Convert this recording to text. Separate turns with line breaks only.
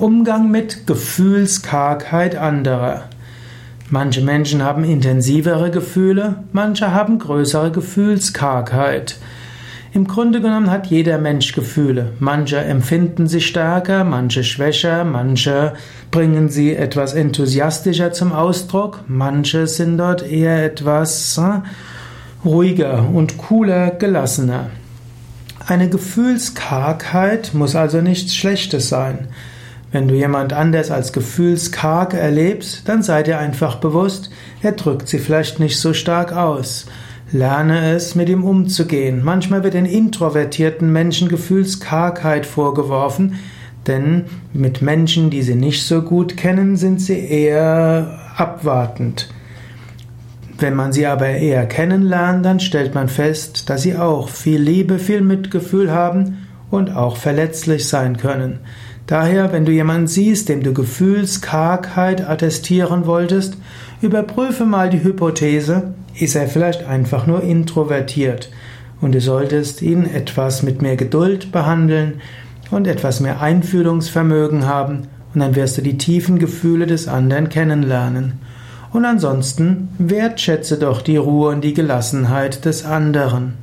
Umgang mit Gefühlskargheit anderer. Manche Menschen haben intensivere Gefühle, manche haben größere Gefühlskargheit. Im Grunde genommen hat jeder Mensch Gefühle. Manche empfinden sie stärker, manche schwächer, manche bringen sie etwas enthusiastischer zum Ausdruck, manche sind dort eher etwas äh, ruhiger und cooler, gelassener. Eine Gefühlskargheit muss also nichts Schlechtes sein. Wenn du jemand anders als gefühlskarg erlebst, dann sei dir einfach bewusst, er drückt sie vielleicht nicht so stark aus. Lerne es, mit ihm umzugehen. Manchmal wird den introvertierten Menschen Gefühlskargheit vorgeworfen, denn mit Menschen, die sie nicht so gut kennen, sind sie eher abwartend. Wenn man sie aber eher kennenlernt, dann stellt man fest, dass sie auch viel Liebe, viel Mitgefühl haben und auch verletzlich sein können. Daher, wenn du jemanden siehst, dem du Gefühlskargheit attestieren wolltest, überprüfe mal die Hypothese, ist er vielleicht einfach nur introvertiert und du solltest ihn etwas mit mehr Geduld behandeln und etwas mehr Einfühlungsvermögen haben und dann wirst du die tiefen Gefühle des anderen kennenlernen. Und ansonsten wertschätze doch die Ruhe und die Gelassenheit des anderen.